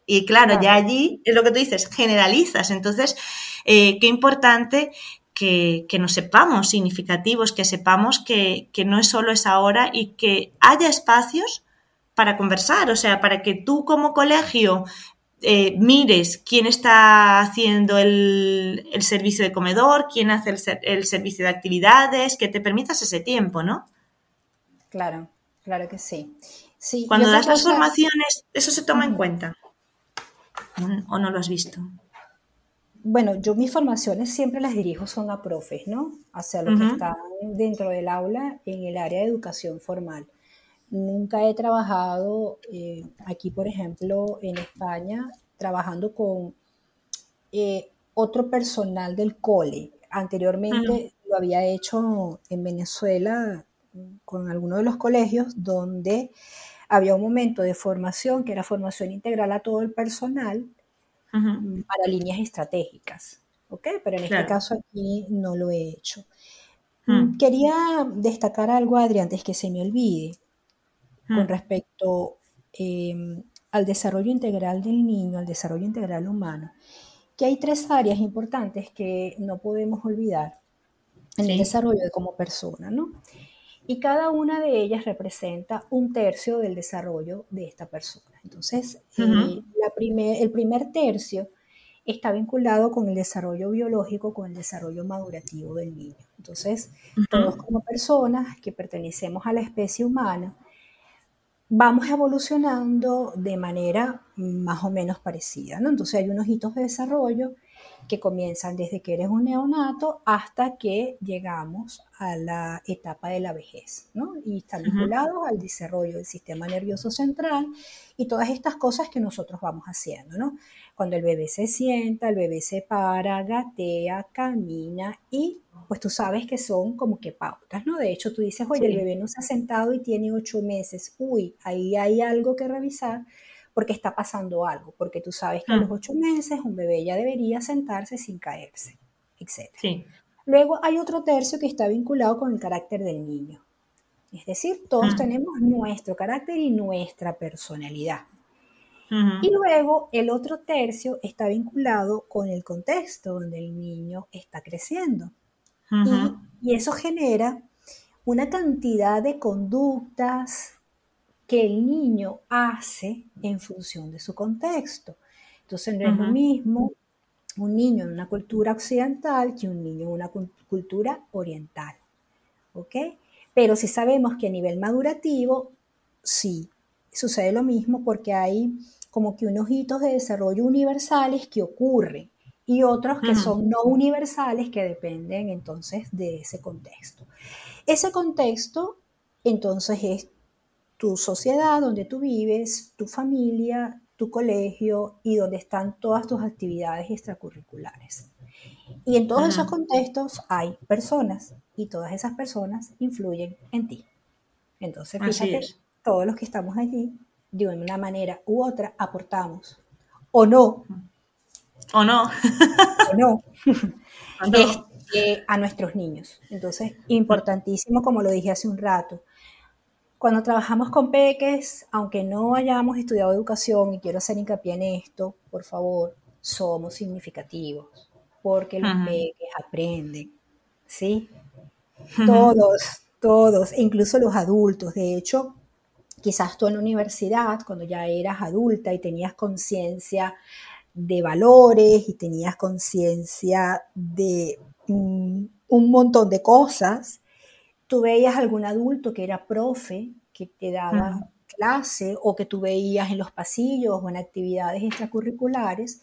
Speaker 2: Y claro, claro. ya allí es lo que tú dices, generalizas. Entonces, eh, qué importante que, que, nos sepamos significativos, que sepamos que, que, no es solo esa hora y que haya espacios para conversar, o sea, para que tú como colegio eh, mires quién está haciendo el, el, servicio de comedor, quién hace el, el, servicio de actividades, que te permitas ese tiempo, ¿no?
Speaker 3: Claro, claro que sí. sí
Speaker 2: Cuando das las formaciones, ¿eso se toma en cuenta? ¿O no lo has visto?
Speaker 3: bueno, yo mis formaciones siempre las dirijo son a profes, ¿no? Hacia los que están dentro del aula en el área de educación formal. Nunca he trabajado eh, aquí, por ejemplo, en España, trabajando con eh, otro personal del cole. Anteriormente lo había hecho en Venezuela con algunos de los colegios donde había un momento de formación que era formación integral a todo el personal para líneas estratégicas. ¿Ok? Pero en este caso aquí no lo he hecho. Mm. Quería destacar algo, Adri, antes que se me olvide, con respecto em, al desarrollo integral del niño, al desarrollo integral humano, que hay tres áreas importantes que no podemos olvidar en el desarrollo de como persona, ¿no? y cada una de ellas representa un tercio del desarrollo de esta persona. Entonces, eh, la el primer tercio está vinculado con el desarrollo biológico, con el desarrollo madurativo del niño. Entonces, todos como personas que pertenecemos a la especie humana, vamos evolucionando de manera más o menos parecida, ¿no? Entonces hay unos hitos de desarrollo que comienzan desde que eres un neonato hasta que llegamos a la etapa de la vejez, ¿no? Y están vinculados al desarrollo del sistema nervioso central y todas estas cosas que nosotros vamos haciendo, ¿no? Cuando el bebé se sienta, el bebé se para, gatea, camina y pues tú sabes que son como que pautas, ¿no? De hecho, tú dices, oye, el bebé no se ha sentado y tiene ocho meses, uy, ahí hay algo que revisar porque está pasando algo, porque tú sabes que a los mm. ocho meses un bebé ya debería sentarse sin caerse, etc. Luego hay otro tercio que está vinculado con el carácter del niño. Es decir, todos mm. tenemos nuestro carácter y nuestra personalidad. Y luego el otro tercio está vinculado con el contexto donde el niño está creciendo. y, eso genera una cantidad de conductas, que el niño hace en función de su contexto. Entonces no es lo mismo un niño en una cultura occidental que un niño en una cultura oriental. ¿Ok? Pero si sabemos que a nivel madurativo, sí, sucede lo mismo porque hay como que unos hitos de desarrollo universales que ocurren y otros que son no universales que dependen entonces de ese contexto. Ese contexto entonces es tu sociedad donde tú vives, tu familia, tu colegio y donde están todas tus actividades extracurriculares. Y en todos esos contextos hay personas y todas esas personas influyen en ti. Entonces, fíjate, todos los que estamos allí, de una manera u otra, aportamos. O no.
Speaker 2: O no.
Speaker 3: o no. Este, a nuestros niños. Entonces, importantísimo, como lo dije hace un rato, cuando trabajamos con peques, aunque no hayamos estudiado educación, y quiero hacer hincapié en esto, por favor, somos significativos, porque los peques aprenden, ¿sí? Todos, todos, incluso los adultos. De hecho, quizás tú en la universidad, cuando ya eras adulta y tenías conciencia de valores y tenías conciencia de un montón de cosas, tú veías algún adulto que era profe, que te daba clase o que tú veías en los pasillos o en actividades extracurriculares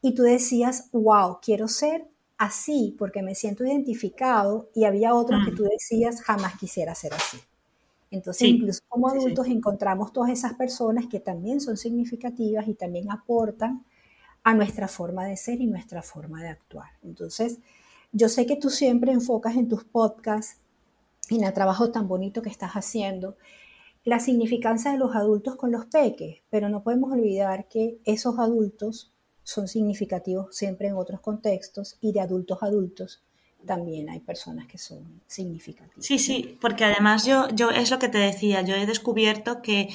Speaker 3: y tú decías, wow, quiero ser así porque me siento identificado y había otros que tú decías, jamás quisiera ser así. Entonces, incluso como adultos encontramos todas esas personas que también son significativas y también aportan a nuestra forma de ser y nuestra forma de actuar. Entonces, yo sé que tú siempre enfocas en tus podcasts en el trabajo tan bonito que estás haciendo, la significancia de los adultos con los peques, pero no podemos olvidar que esos adultos son significativos siempre en otros contextos y de adultos a adultos también hay personas que son significativas.
Speaker 2: Sí, sí, porque además yo, yo es lo que te decía, yo he descubierto que,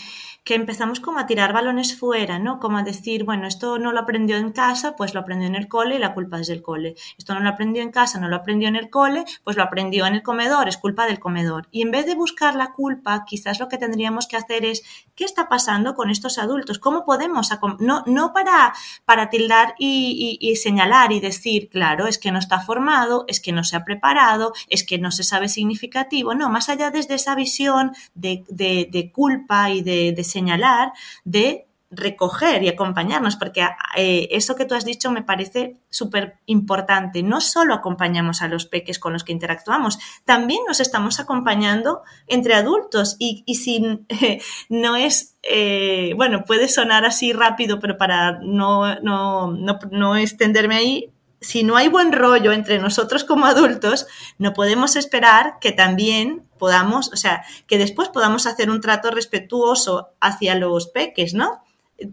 Speaker 2: que empezamos como a tirar balones fuera, ¿no? Como a decir, bueno, esto no lo aprendió en casa, pues lo aprendió en el cole y la culpa es del cole. Esto no lo aprendió en casa, no lo aprendió en el cole, pues lo aprendió en el comedor, es culpa del comedor. Y en vez de buscar la culpa, quizás lo que tendríamos que hacer es, ¿qué está pasando con estos adultos? ¿Cómo podemos, no, no para, para tildar y, y, y señalar y decir, claro, es que no está formado, es que no se ha preparado, es que no se sabe significativo, no, más allá desde esa visión de, de, culpa y de, de señalar, de recoger y acompañarnos, porque eh, eso que tú has dicho me parece súper importante. No solo acompañamos a los peques con los que interactuamos, también nos estamos acompañando entre adultos y, y si no es, eh, bueno, puede sonar así rápido, pero para no, no, no, no extenderme ahí, si no hay buen rollo entre nosotros como adultos, no podemos esperar que también podamos, o sea, que después podamos hacer un trato respetuoso hacia los peques, ¿no?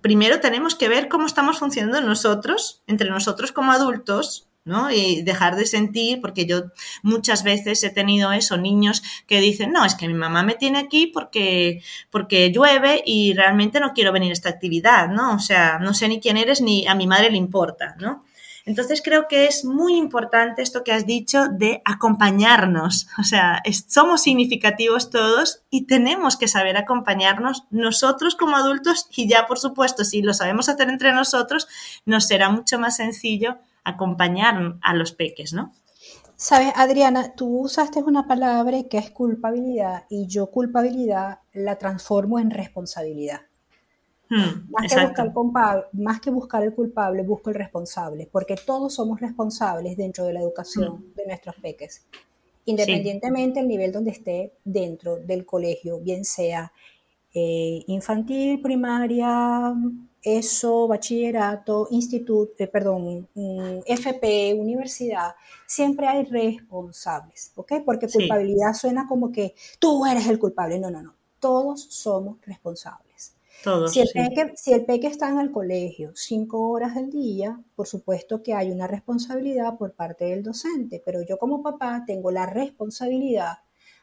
Speaker 2: Primero tenemos que ver cómo estamos funcionando nosotros, entre nosotros como adultos, ¿no? Y dejar de sentir, porque yo muchas veces he tenido eso, niños que dicen, no, es que mi mamá me tiene aquí porque, porque llueve y realmente no quiero venir a esta actividad, ¿no? O sea, no sé ni quién eres ni a mi madre le importa, ¿no? Entonces creo que es muy importante esto que has dicho de acompañarnos. O sea, somos significativos todos y tenemos que saber acompañarnos nosotros como adultos y ya, por supuesto, si lo sabemos hacer entre nosotros, nos será mucho más sencillo acompañar a los peques, ¿no?
Speaker 3: Sabes, Adriana, tú usaste una palabra que es culpabilidad y yo culpabilidad la transformo en responsabilidad. Hmm, más, que buscar el más, que buscar el culpable, busco el responsable, porque todos somos responsables dentro de la educación hmm. de nuestros peques, independientemente del nivel donde esté dentro del colegio, bien sea eh, infantil, primaria, ESO, bachillerato, instituto, eh, perdón, mm, FP, universidad, siempre hay responsables, ¿ok? Porque culpabilidad suena como que tú eres el culpable. No, no, no. Todos somos responsables si, el peque, está en el colegio cinco horas al día, por supuesto que hay una responsabilidad por parte del docente, pero yo como papá tengo la responsabilidad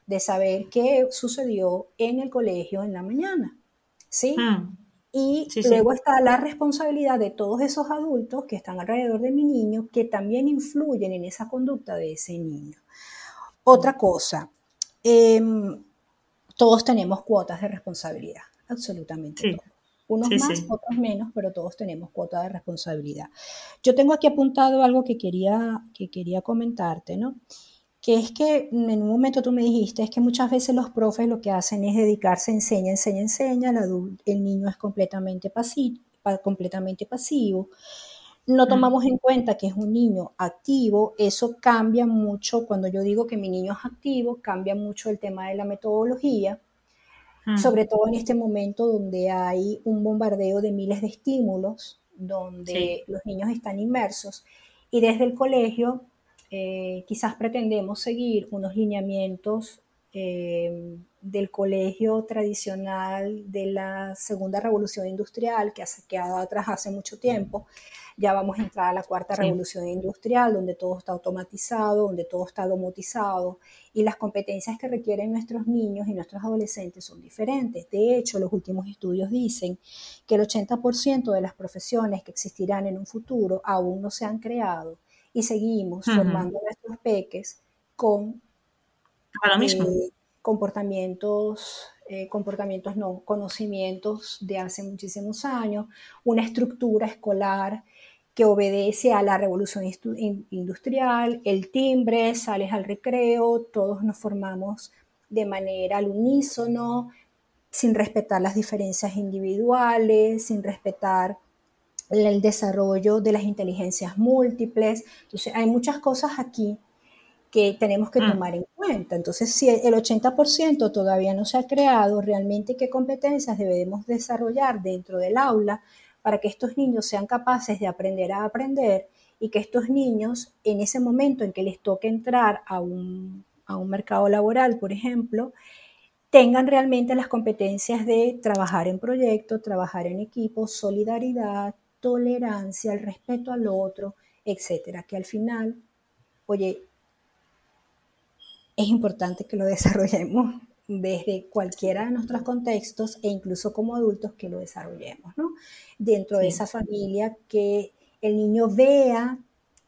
Speaker 3: de saber qué sucedió en el colegio en la mañana. ¿Sí? Mm. Y luego está la responsabilidad de todos esos adultos que están alrededor de mi niño, que también influyen en esa conducta de ese niño. Otra cosa, em, todos tenemos cuotas de responsabilidad absolutamente Unos más, otros menos, pero todos tenemos cuota de responsabilidad. Yo tengo aquí apuntado algo que quería, que quería comentarte, ¿no? Que es que en un momento tú me dijiste, es que muchas veces los profes lo que hacen es dedicarse, enseña, enseña, enseña, el, el niño es completamente pasivo, completamente pasivo. No mm. tomamos en cuenta que es un niño activo, eso cambia mucho, cuando yo digo que mi niño es activo, cambia mucho el tema de la metodología, sobre todo en este momento donde hay un bombardeo de miles de estímulos, donde los niños están inmersos. Y desde el colegio eh, quizás pretendemos seguir unos lineamientos eh, del colegio tradicional de la segunda revolución industrial que ha quedado atrás hace mucho tiempo, ya vamos a entrar a la cuarta revolución industrial, donde todo está automatizado, donde todo está domotizado y las competencias que requieren nuestros niños y nuestros adolescentes son diferentes. De hecho, los últimos estudios dicen que el 80% de las profesiones que existirán en un futuro aún no se han creado y seguimos formando nuestros peques con
Speaker 2: eh,
Speaker 3: comportamientos eh, comportamientos no, conocimientos de hace muchísimos años, una estructura escolar que obedece a la revolución industrial, el timbre, sales al recreo, todos nos formamos de manera al unísono, sin respetar las diferencias individuales, sin respetar el desarrollo de las inteligencias múltiples. Entonces, hay muchas cosas aquí que tenemos que mm. tomar en cuenta. Entonces, si el 80% todavía no se ha creado, realmente qué competencias debemos desarrollar dentro del aula para que estos niños sean capaces de aprender a aprender y que estos niños, en ese momento en que les toque entrar a un, mercado laboral, por ejemplo, tengan realmente las competencias de trabajar en proyecto, trabajar en equipo, solidaridad, tolerancia, el respeto al otro, etcétera. Que al final, oye, es importante que lo desarrollemos desde cualquiera de nuestros contextos e incluso como adultos que lo desarrollemos, ¿no? Dentro de esa familia, que el niño vea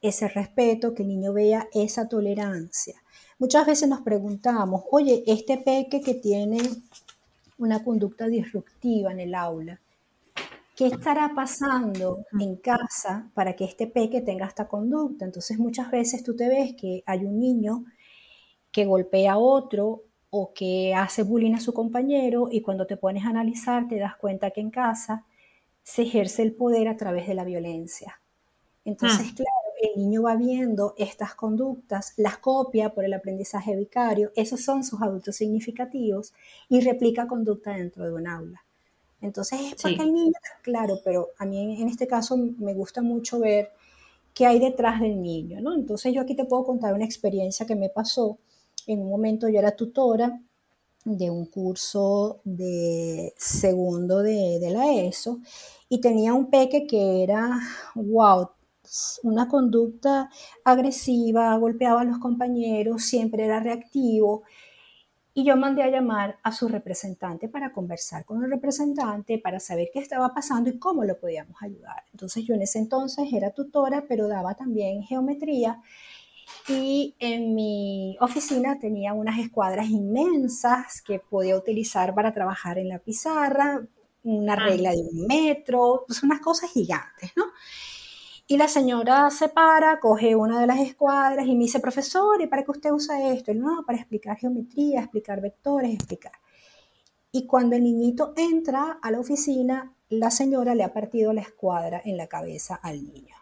Speaker 3: ese respeto, que el niño vea esa tolerancia. Muchas veces nos preguntamos, oye, este peque que tiene una conducta disruptiva en el aula, ¿qué estará pasando en casa para que este peque tenga esta conducta? Entonces muchas veces tú te ves que hay un niño que golpea a otro o que hace bullying a su compañero y cuando te pones a analizar te das cuenta que en casa se ejerce el poder a través de la violencia. Entonces, hmm. claro, el niño va viendo estas conductas, las copia por el aprendizaje vicario, esos son sus adultos significativos y replica conducta dentro de un aula. Entonces es porque el niño, claro, pero a mí en este caso me gusta mucho ver qué hay detrás del niño, ¿no? Entonces yo aquí te puedo contar una experiencia que me pasó en un momento yo era tutora de un curso de segundo de, la ESO y tenía un peque que era, wow, una conducta agresiva, golpeaba a los compañeros, siempre era reactivo. Y yo mandé a llamar a su representante para conversar con el representante, para saber qué estaba pasando y cómo lo podíamos ayudar. Entonces yo en ese entonces era tutora, pero daba también geometría y en mi oficina tenía unas escuadras inmensas que podía utilizar para trabajar en la pizarra, una ah. regla de un metro, pues unas cosas gigantes, ¿no? Y la señora se para, coge una de las escuadras y me dice, profesor, ¿y para qué usted usa esto? Y no, para explicar geometría, explicar vectores, explicar. Y cuando el niñito entra a la oficina, la señora le ha partido la escuadra en la cabeza al niño.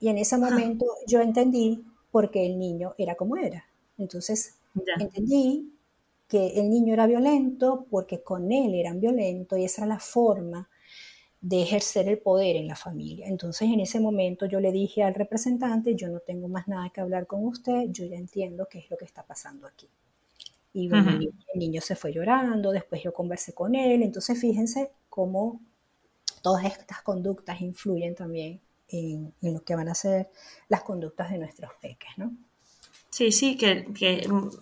Speaker 3: Y en ese ah. momento yo entendí porque el niño era como era. Entonces entendí que el niño era violento porque con él eran violentos y esa era la forma de ejercer el poder en la familia. Entonces en ese momento yo le dije al representante, yo no tengo más nada que hablar con usted, yo ya entiendo qué es lo que está pasando aquí. Y el niño se fue llorando, después yo conversé con él, entonces fíjense cómo todas estas conductas influyen también en, lo que van a ser las conductas de nuestros peques, ¿no?
Speaker 2: Sí, sí, que,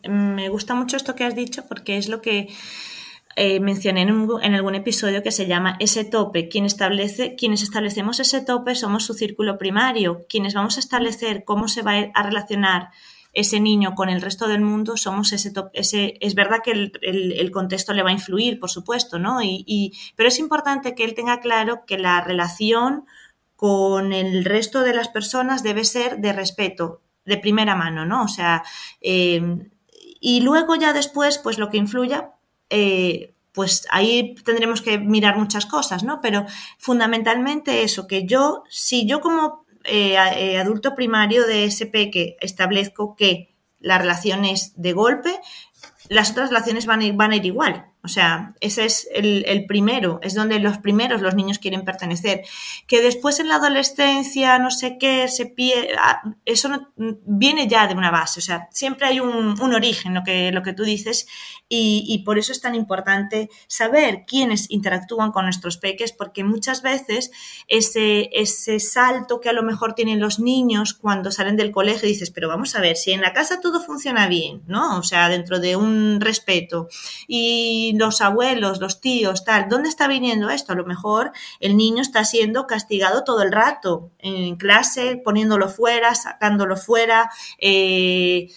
Speaker 2: me gusta mucho esto que has dicho porque es lo que eh, mencioné en, algún episodio que se llama ese tope. Quienes establecemos ese tope somos su círculo primario. Quienes vamos a establecer cómo se va a relacionar ese niño con el resto del mundo somos ese tope. Ese, es verdad que el, contexto le va a influir, por supuesto, ¿no? y, pero es importante que él tenga claro que la relación con el resto de las personas debe ser de respeto, de primera mano, ¿no? O sea, em, y luego ya después, pues lo que influya, eh, pues ahí tendremos que mirar muchas cosas, ¿no? Pero fundamentalmente eso, que yo, si yo como eh, eh, adulto primario de SP que establezco que la relación es de golpe, las otras relaciones van a ir, van a ir igual. O sea, ese es el, primero, es donde los primeros los niños quieren pertenecer. Que después en la adolescencia, no sé qué, se pie, ah, eso no, viene ya de una base. O sea, siempre hay un, origen, lo que, lo que tú dices, y, por eso es tan importante saber quiénes interactúan con nuestros peques, porque muchas veces ese, ese salto que a lo mejor tienen los niños cuando salen del colegio, dices, pero vamos a ver, si en la casa todo funciona bien, ¿no? O sea, dentro de un respeto, y los abuelos, los tíos, tal, ¿dónde está viniendo esto? A lo mejor el niño está siendo castigado todo el rato, en clase, poniéndolo fuera, sacándolo fuera, eh,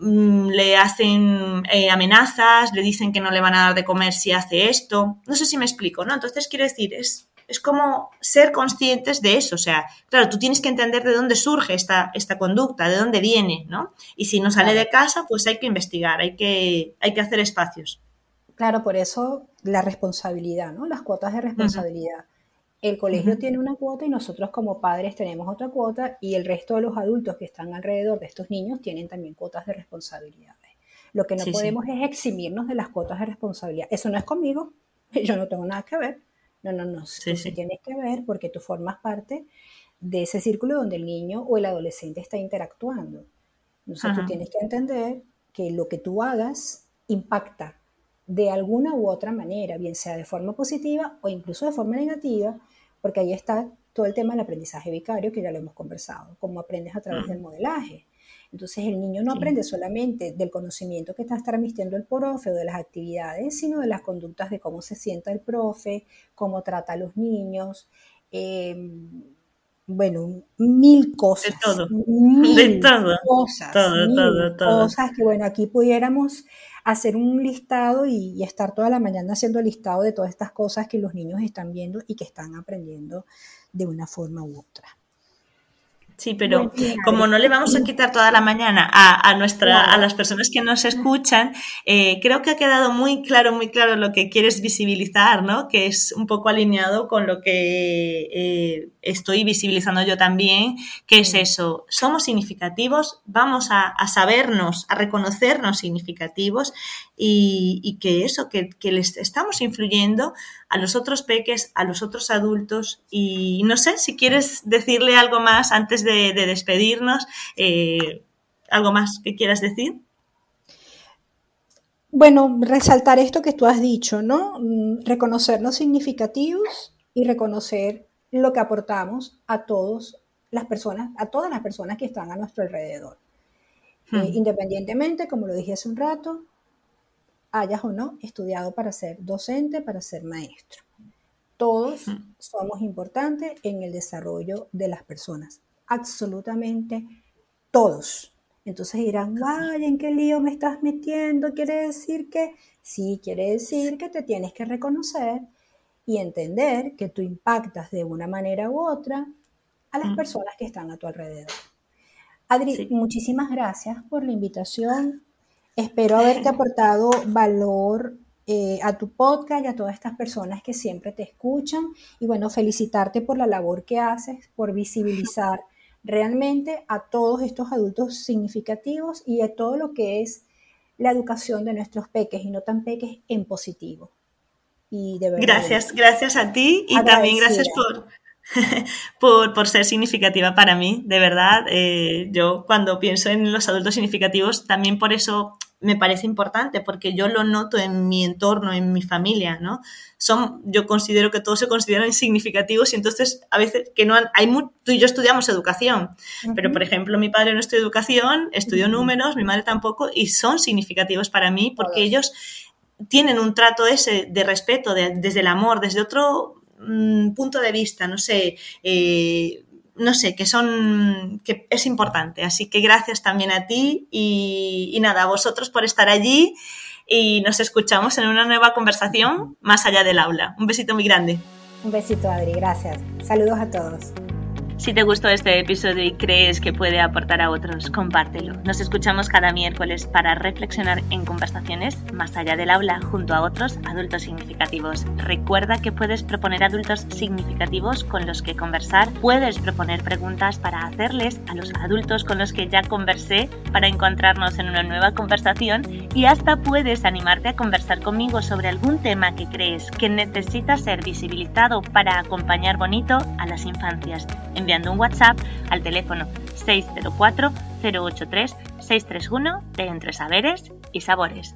Speaker 2: mm, le hacen eh, amenazas, le dicen que no le van a dar de comer si hace esto. No sé si me explico, ¿no? Entonces quiero decir, es, es como ser conscientes de eso. O sea, claro, tú tienes que entender de dónde surge esta, esta conducta, de dónde viene, ¿no? Y si no sale de casa, pues hay que investigar, hay que, hay que hacer espacios.
Speaker 3: Claro, por eso la responsabilidad, ¿no? Las cuotas de responsabilidad. El colegio tiene una cuota y nosotros como padres tenemos otra cuota y el resto de los adultos que están alrededor de estos niños tienen también cuotas de responsabilidades. Lo que no podemos es eximirnos de las cuotas de responsabilidad. Eso no es conmigo, yo no tengo nada que ver. No, no, no. Sí, sí. tienes que ver porque tú formas parte de ese círculo donde el niño o el adolescente está interactuando. Entonces tú tienes que entender que lo que tú hagas impacta de alguna u otra manera, bien sea de forma positiva o incluso de forma negativa, porque ahí está todo el tema del aprendizaje vicario que ya lo hemos conversado, cómo aprendes a través del modelaje. Entonces el niño no aprende solamente del conocimiento que está transmitiendo el profe o de las actividades, sino de las conductas de cómo se sienta el profe, cómo trata a los niños. Em, bueno, mil cosas.
Speaker 2: De todo.
Speaker 3: Mil
Speaker 2: de todo.
Speaker 3: Cosas.
Speaker 2: Todo,
Speaker 3: mil
Speaker 2: todo, todo.
Speaker 3: Cosas que, bueno, aquí pudiéramos hacer un listado y, y, estar toda la mañana haciendo el listado de todas estas cosas que los niños están viendo y que están aprendiendo de una forma u otra.
Speaker 2: Sí, pero como no le vamos a quitar toda la mañana a, a nuestra, a las personas que nos escuchan, eh, creo que ha quedado muy claro, muy claro lo que quieres visibilizar, ¿no? Que es un poco alineado con lo que eh, estoy visibilizando yo también, que es eso, somos significativos, vamos a, a sabernos, a reconocernos significativos y, y que eso, que, que, les estamos influyendo a los otros peques, a los otros adultos y no sé si quieres decirle algo más antes de, de despedirnos, eh, algo más que quieras decir.
Speaker 3: Bueno, resaltar esto que tú has dicho, ¿no? Reconocernos significativos y reconocer lo que aportamos a todos las personas, a todas las personas que están a nuestro alrededor. Hmm. Eh, independientemente, como lo dije hace un rato, hayas o no estudiado para ser docente, para ser maestro. Todos somos importantes en el desarrollo de las personas, absolutamente todos. Entonces dirán, ay, ¿en qué lío me estás metiendo? ¿Quiere decir que? Sí, quiere decir que te tienes que reconocer y entender que tú impactas de una manera u otra a las personas que están a tu alrededor. Adri, sí. muchísimas gracias por la invitación. Espero haberte aportado valor eh, a tu podcast y a todas estas personas que siempre te escuchan. Y bueno, felicitarte por la labor que haces, por visibilizar realmente a todos estos adultos significativos y a todo lo que es la educación de nuestros peques y no tan peques en positivo.
Speaker 2: Y de verdad, gracias, gracias a ti y también gracias por, por, por, ser significativa para mí, de verdad. Eh, yo cuando pienso en los adultos significativos, también por eso me parece importante, porque yo lo noto en mi entorno, en mi familia, ¿no? Son, yo considero que todos se consideran significativos y entonces a veces que no han, hay muy, tú y yo estudiamos educación, uh -huh. pero por ejemplo mi padre no estudió educación, estudió uh -huh. números, mi madre tampoco y son significativos para mí porque ellos tienen un trato ese de respeto, de, desde el amor, desde otro mmm, punto de vista, no sé, eh, no sé, que son, que es importante. Así que gracias también a ti y, y nada, a vosotros por estar allí y nos escuchamos en una nueva conversación más allá del aula. Un besito muy grande.
Speaker 3: Un besito, Adri, gracias. Saludos a todos.
Speaker 1: Si te gustó este episodio y crees que puede aportar a otros, compártelo. Nos escuchamos cada miércoles para reflexionar en conversaciones más allá del aula junto a otros adultos significativos. Recuerda que puedes proponer adultos significativos con los que conversar, puedes proponer preguntas para hacerles a los adultos con los que ya conversé para encontrarnos en una nueva conversación y hasta puedes animarte a conversar conmigo sobre algún tema que crees que necesita ser visibilizado para acompañar bonito a las infancias. Envía enviando un WhatsApp al teléfono 604 083 631 de Entre Saberes y Sabores.